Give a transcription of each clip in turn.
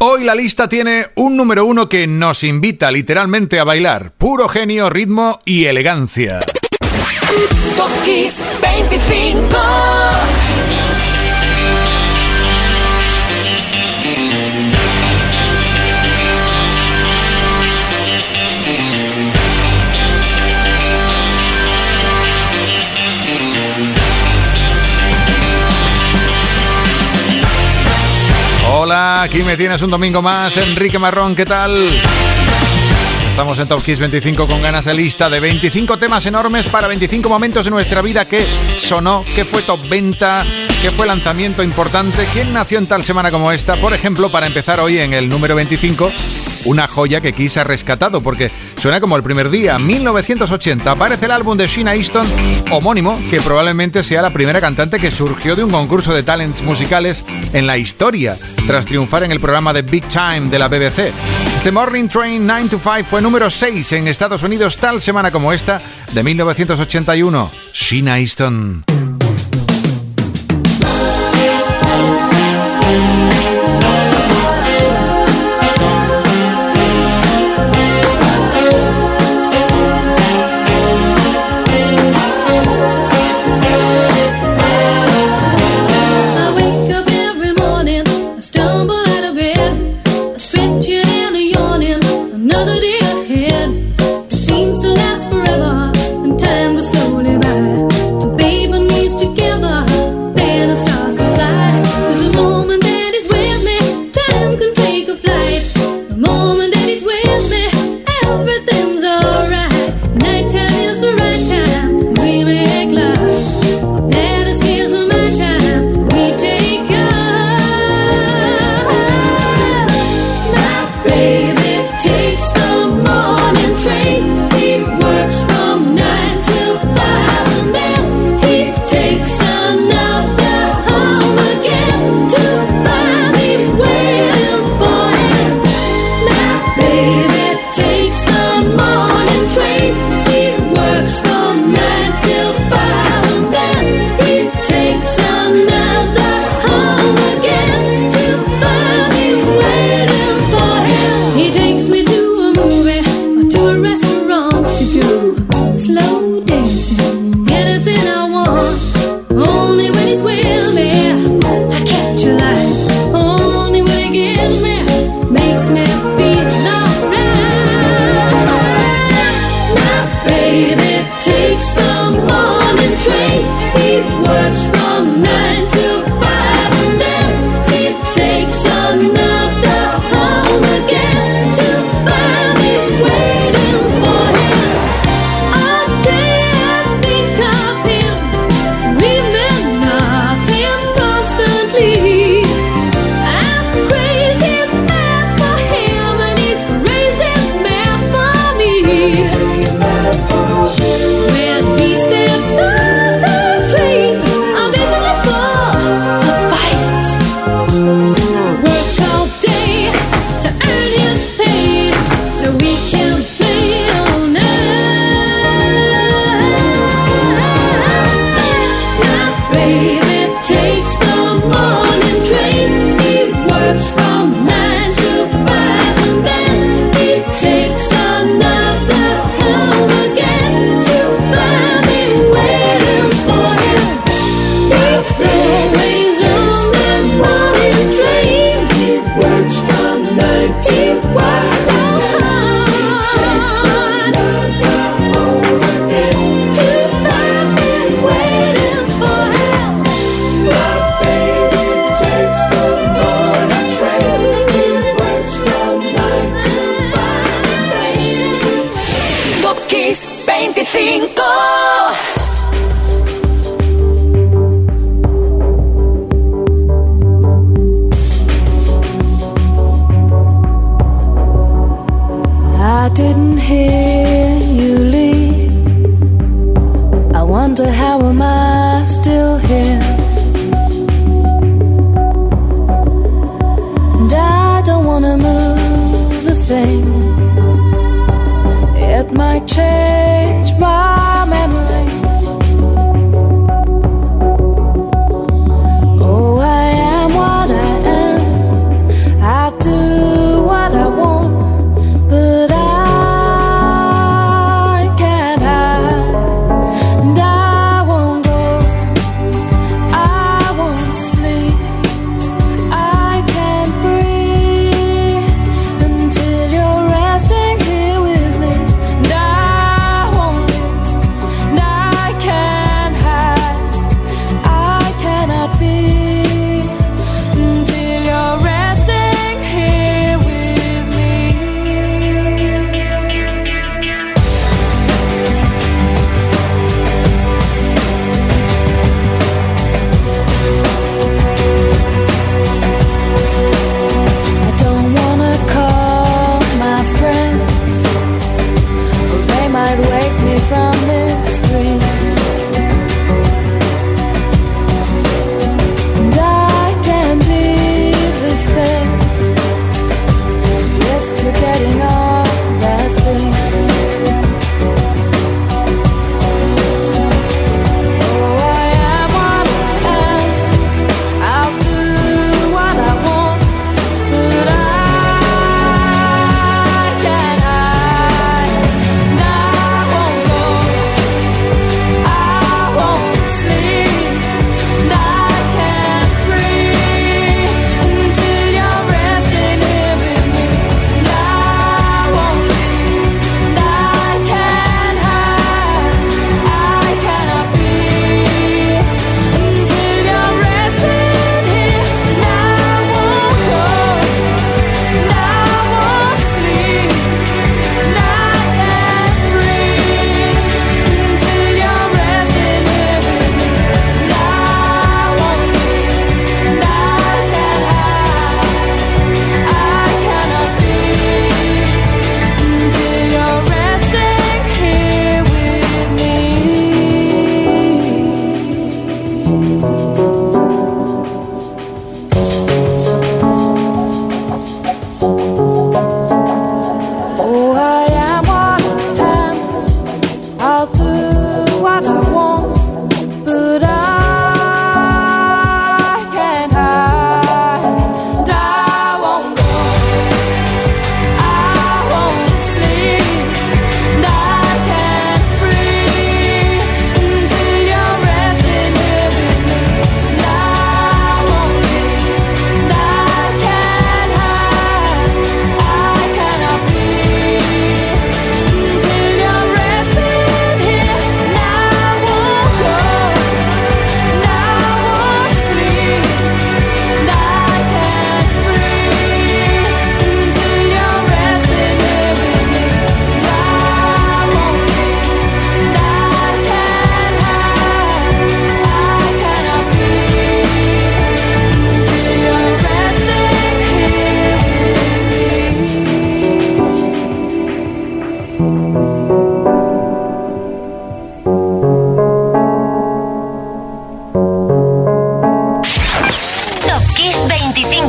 Hoy la lista tiene un número uno que nos invita literalmente a bailar. Puro genio, ritmo y elegancia. 25 Aquí me tienes un domingo más. Enrique Marrón, ¿qué tal? Estamos en Top Kiss 25 con ganas de lista de 25 temas enormes para 25 momentos de nuestra vida que sonó, que fue top venta, que fue lanzamiento importante, quién nació en tal semana como esta. Por ejemplo, para empezar hoy en el número 25, una joya que Kiss ha rescatado porque suena como el primer día, 1980. Aparece el álbum de Sheena Easton, homónimo, que probablemente sea la primera cantante que surgió de un concurso de talents musicales en la historia, tras triunfar en el programa de Big Time de la BBC. Este Morning Train 9 to 5 fue número 6 en Estados Unidos tal semana como esta de 1981. Sheena Easton.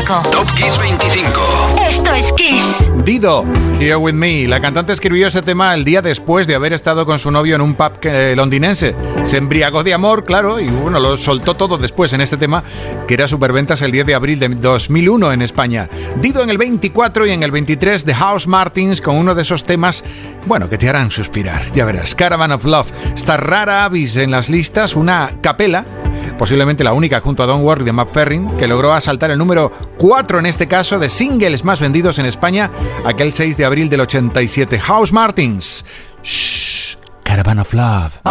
Top Kiss 25. Esto es Kiss. Dido, Here With Me. La cantante escribió ese tema el día después de haber estado con su novio en un pub eh, londinense. Se embriagó de amor, claro, y bueno, lo soltó todo después en este tema, que era superventas el 10 de abril de 2001 en España. Dido en el 24 y en el 23 de House Martins con uno de esos temas, bueno, que te harán suspirar, ya verás. Caravan of Love. Está rara avis en las listas, una capela posiblemente la única junto a Don't Worry de Matt Ferrin, que logró asaltar el número 4 en este caso de singles más vendidos en España aquel 6 de abril del 87. House Martins. Shh, Caravan of Love.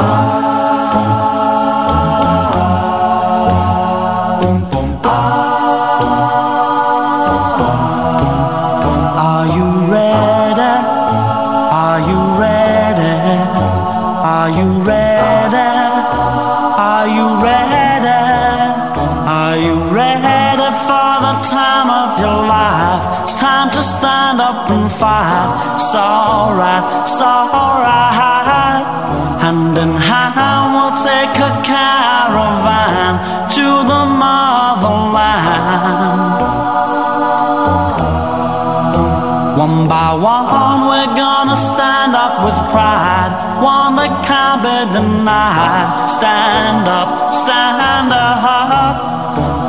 With pride. One that can't be denied. Stand up, stand up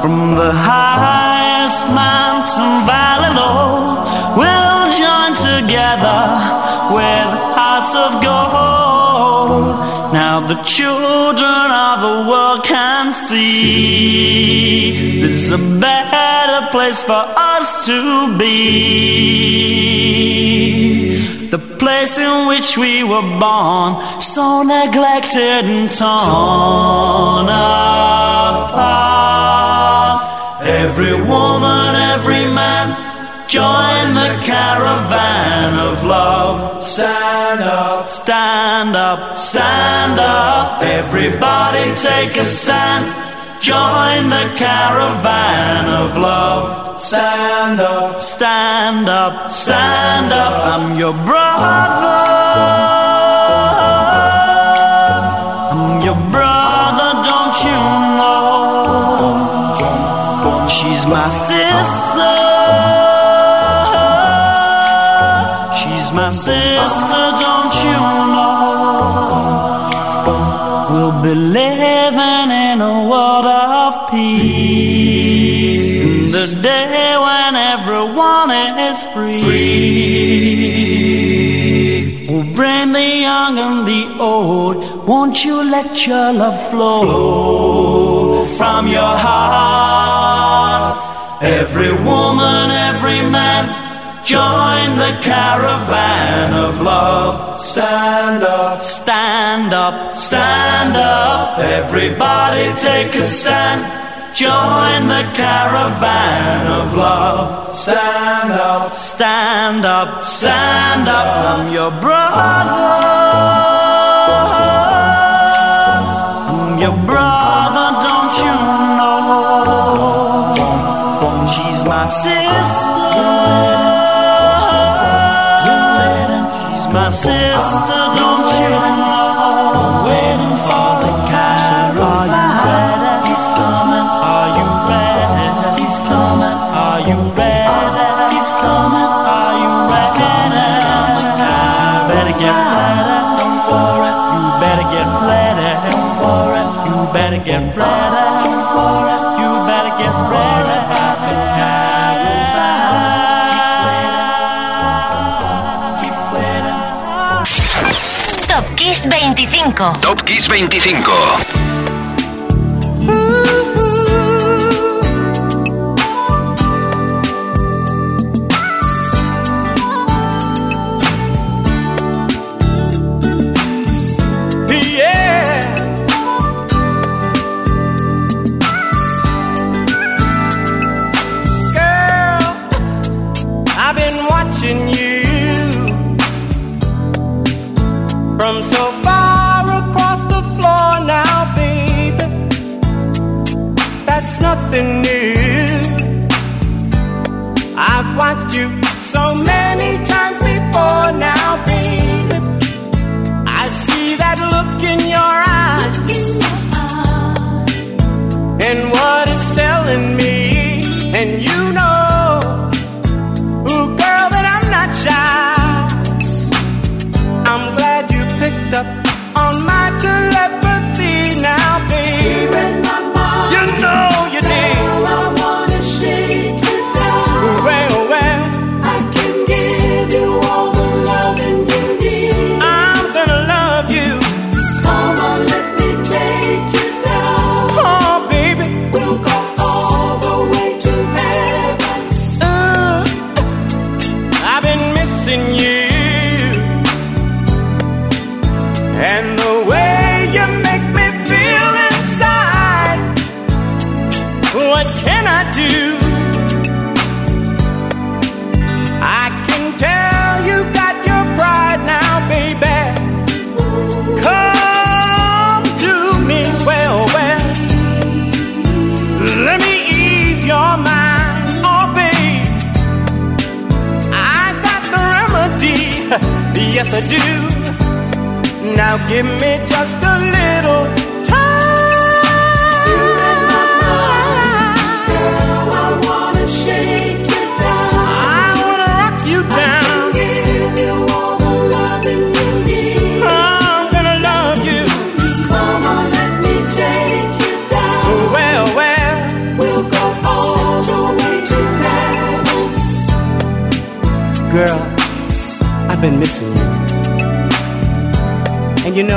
from the highest mountain valley low. We'll join together with hearts of gold. Now the children of the world can see this is a better place for us to be. The place in which we were born, so neglected and torn apart. Every woman, every man Join the caravan of love. Stand up, stand up, stand up. Everybody take a stand. Join the caravan of love. Stand up, stand up, stand up. I'm your brother. I'm your brother, don't you know? She's my sister. She's my sister, don't you know? We'll be peace. In the day when everyone is free. free. We'll bring the young and the old. Won't you let your love flow, flow from your heart? Every woman, every man Join the caravan of love. Stand up, stand up, stand up. Everybody take a stand. Join the caravan of love. Stand up, stand up, stand up. I'm your brother. I'm your brother, don't you know? She's my sister. Get ready. Don't worry. You better get ready. Top Kiss 25. Top Kiss 25. And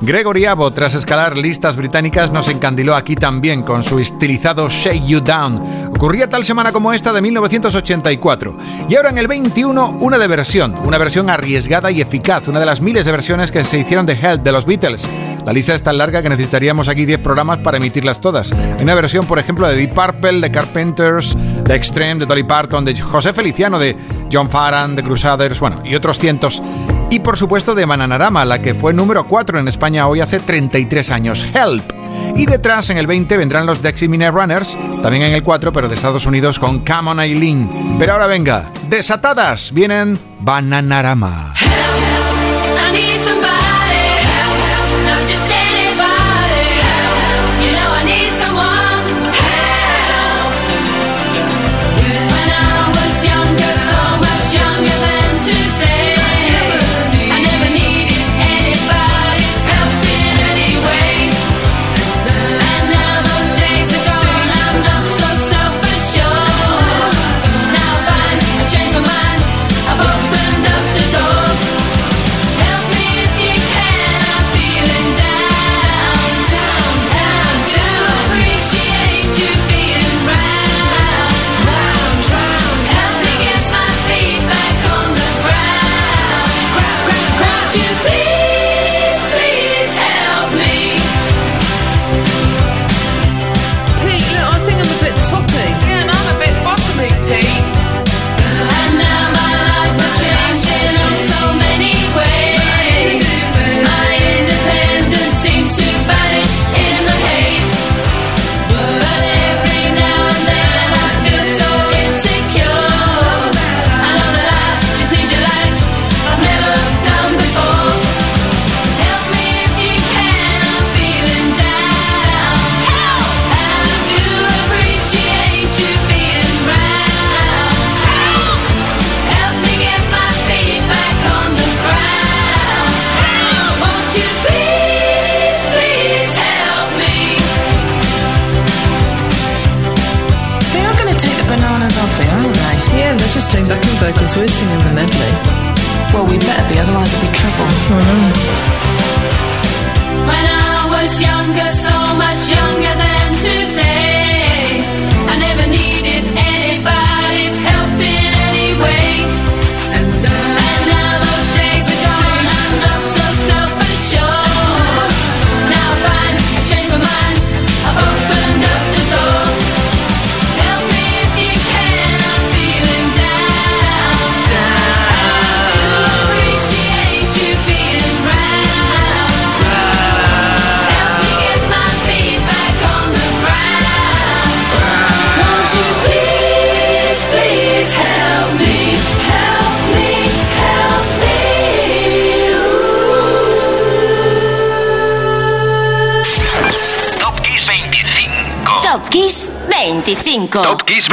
Gregory Abbott, tras escalar listas británicas, nos encandiló aquí también con su estilizado Shake You Down. Ocurría tal semana como esta de 1984. Y ahora en el 21, una de versión, una versión arriesgada y eficaz, una de las miles de versiones que se hicieron de Help de los Beatles. La lista es tan larga que necesitaríamos aquí 10 programas para emitirlas todas. Hay una versión, por ejemplo, de Deep Purple, de Carpenters, de Extreme, de Dolly Parton, de José Feliciano, de John Farran, de Crusaders, bueno, y otros cientos y por supuesto de Bananarama, la que fue número 4 en España hoy hace 33 años, Help. Y detrás en el 20 vendrán los Dexy Mine Runners, también en el 4 pero de Estados Unidos con Come on Eileen. Pero ahora venga, desatadas vienen Bananarama. Help,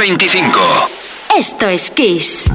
25. Top Kiss 25. Esto es Kiss.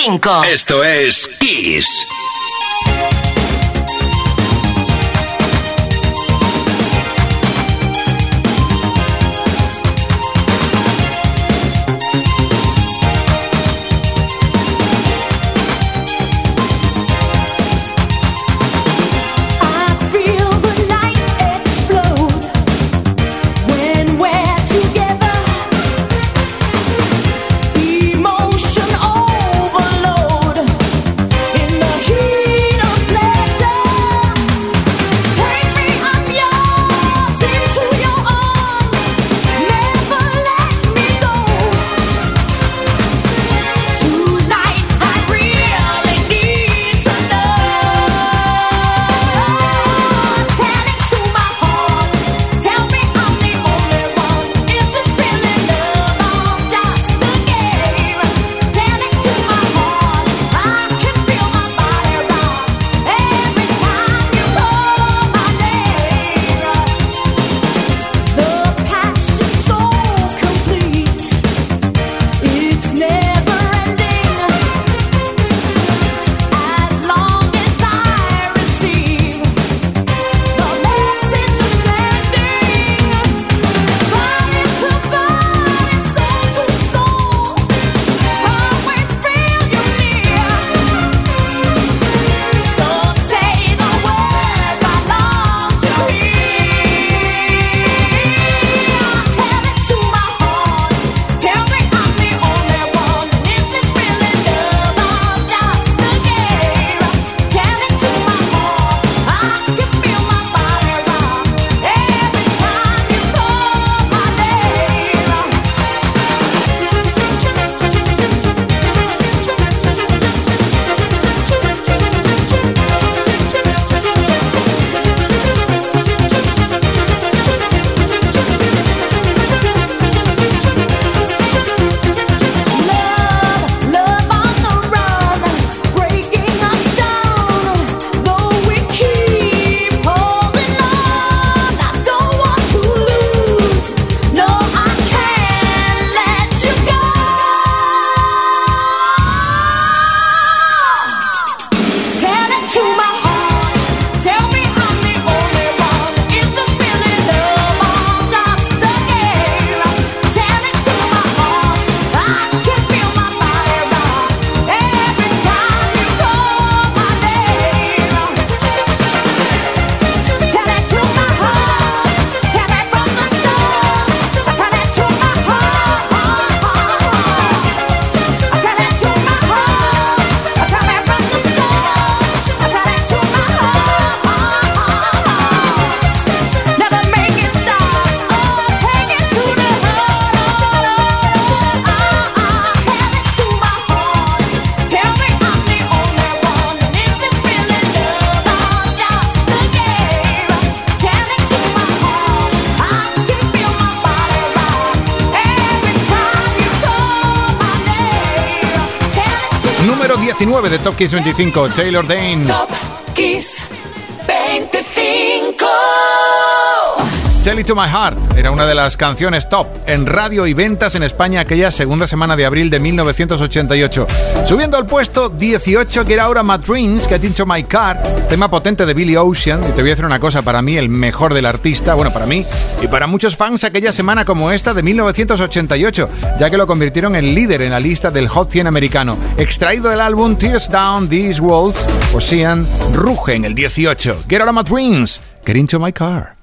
25. Esto es Kiss. 19 de Top Kiss 25, Taylor Dane. It to My Heart era una de las canciones top en radio y ventas en España aquella segunda semana de abril de 1988. Subiendo al puesto 18, que era ahora My Dreams, Get Into My Car, tema potente de Billy Ocean. Y te voy a decir una cosa, para mí el mejor del artista, bueno, para mí y para muchos fans aquella semana como esta de 1988, ya que lo convirtieron en líder en la lista del Hot 100 americano. Extraído del álbum Tears Down These Walls, Ocean ruge en el 18. Get Out of My Dreams, Get Into My Car.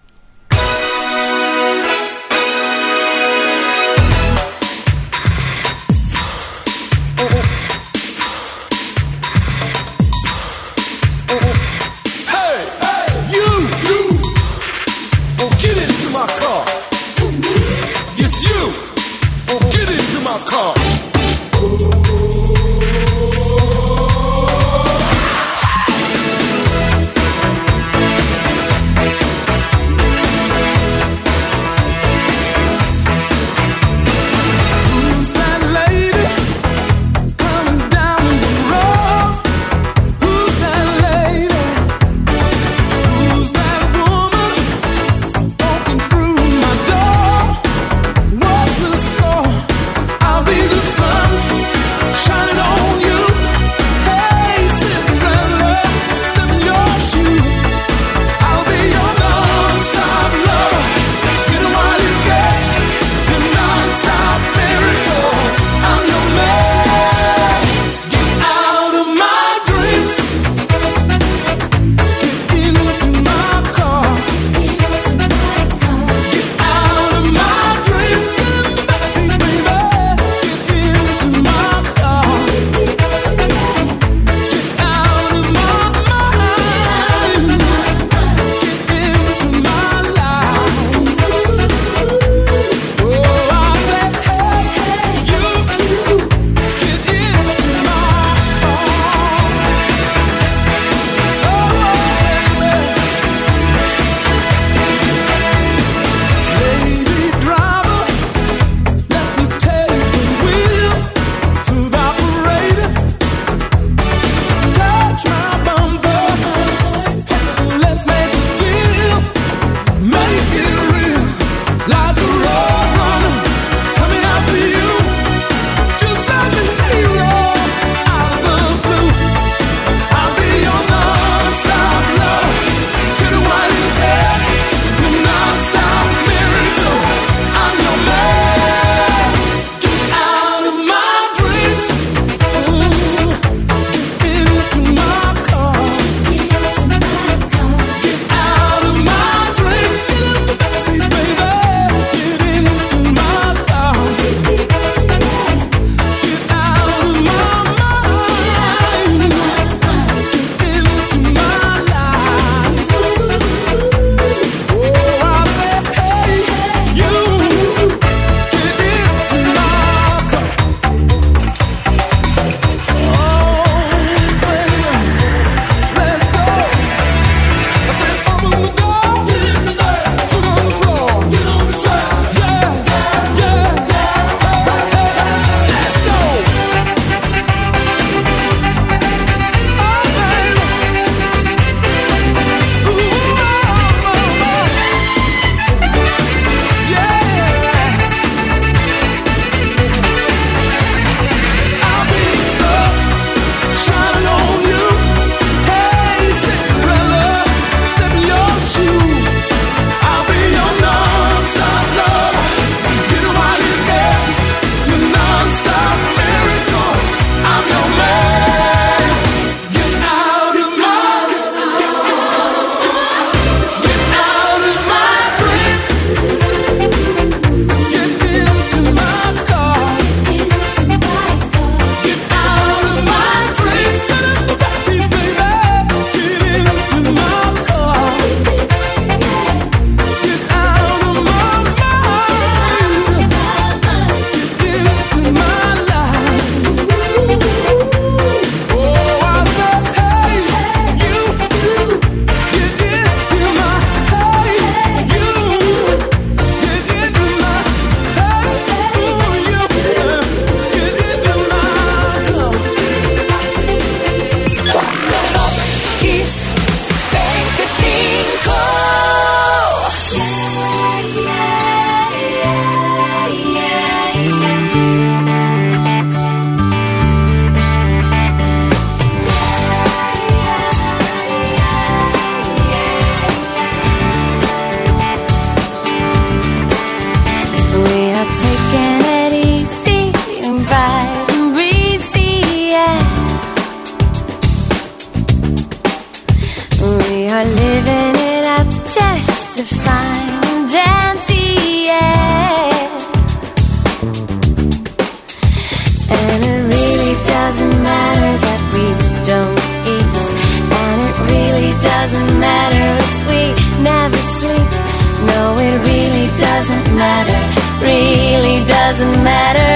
Doesn't matter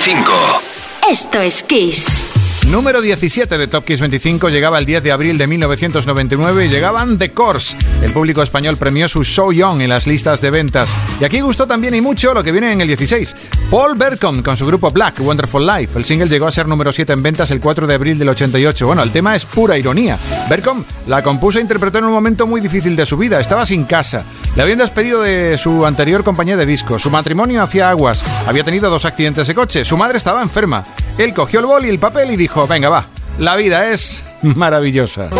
25. Esto es Kiss. Número 17 de Top Kiss 25 llegaba el 10 de abril de 1999 y llegaban The Course. El público español premió su So Young en las listas de ventas. Y aquí gustó también y mucho lo que viene en el 16. Paul Bercom con su grupo Black, Wonderful Life. El single llegó a ser número 7 en ventas el 4 de abril del 88. Bueno, el tema es pura ironía. Bercom la compuso e interpretó en un momento muy difícil de su vida. Estaba sin casa. Le habían despedido de su anterior compañía de discos. Su matrimonio hacía aguas. Había tenido dos accidentes de coche. Su madre estaba enferma. Él cogió el bol y el papel y dijo, venga, va. La vida es maravillosa.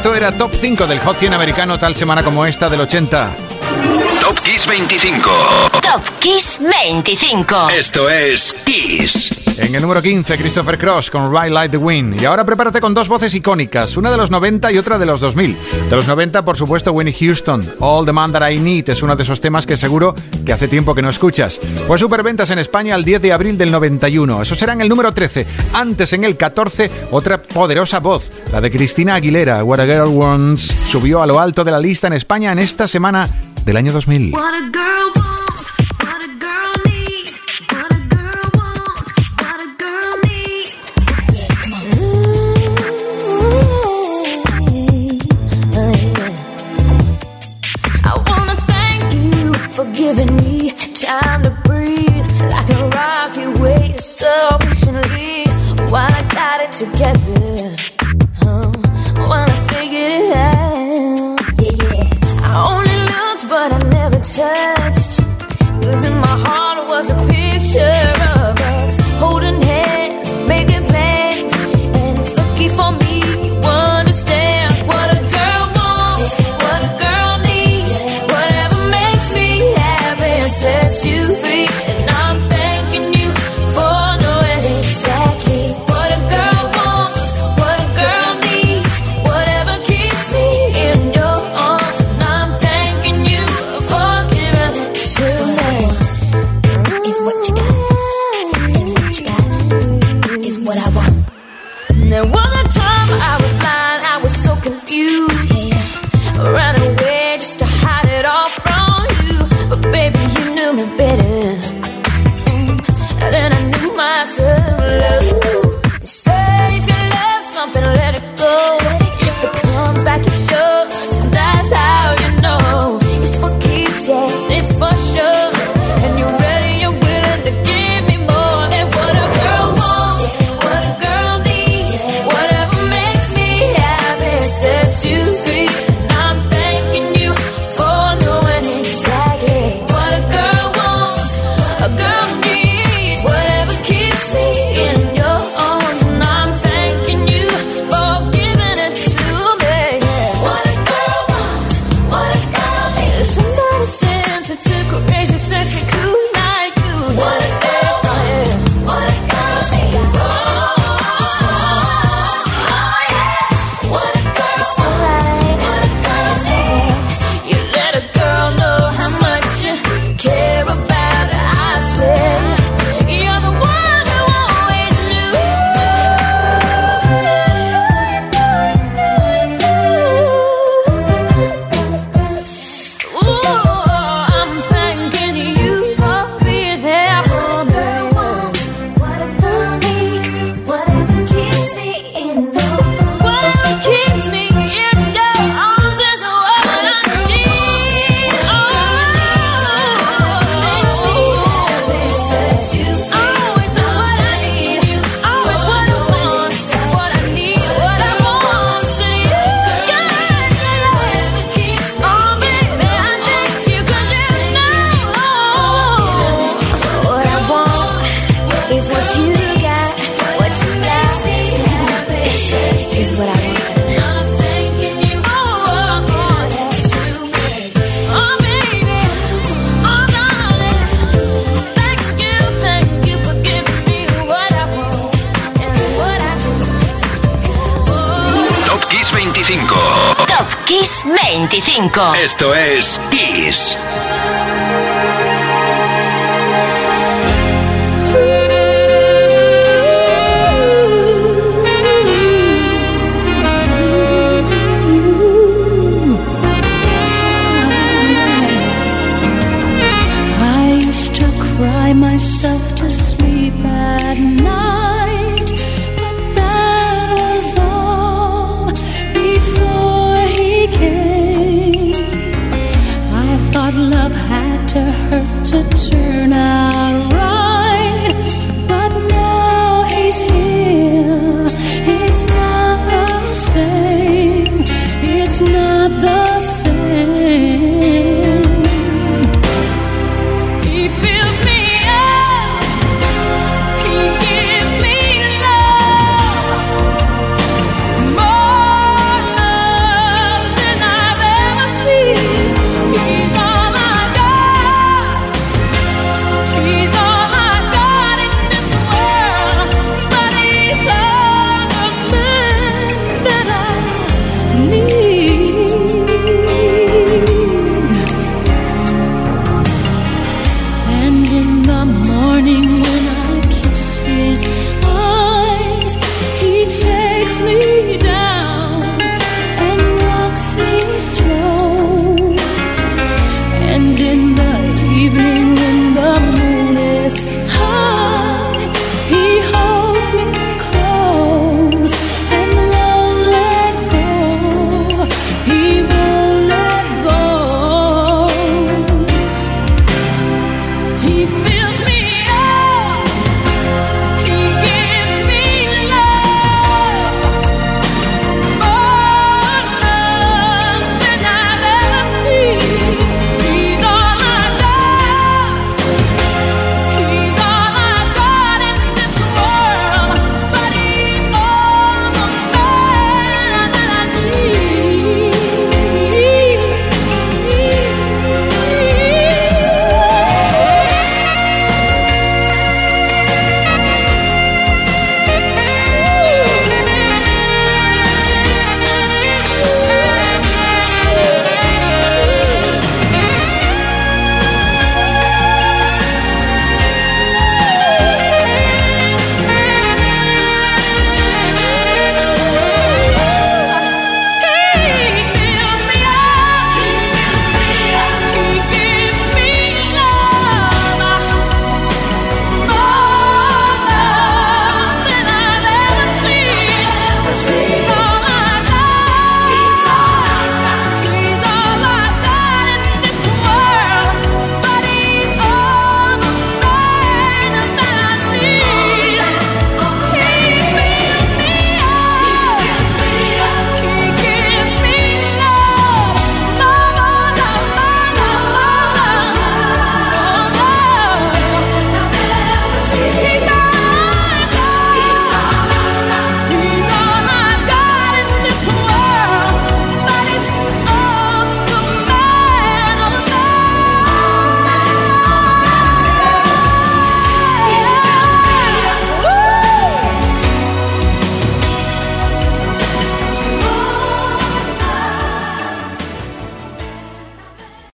Esto era Top 5 del Hot 100 americano tal semana como esta del 80. Top Kiss 25. Top Kiss 25. Esto es Kiss. En el número 15, Christopher Cross con Ride Like the Wind. Y ahora prepárate con dos voces icónicas, una de los 90 y otra de los 2000. De los 90, por supuesto, Winnie Houston. All the Man That I Need es uno de esos temas que seguro que hace tiempo que no escuchas. Fue superventas en España el 10 de abril del 91. Eso será en el número 13. Antes, en el 14, otra poderosa voz, la de Cristina Aguilera. What a Girl Wants subió a lo alto de la lista en España en esta semana del año 2000. What a girl together.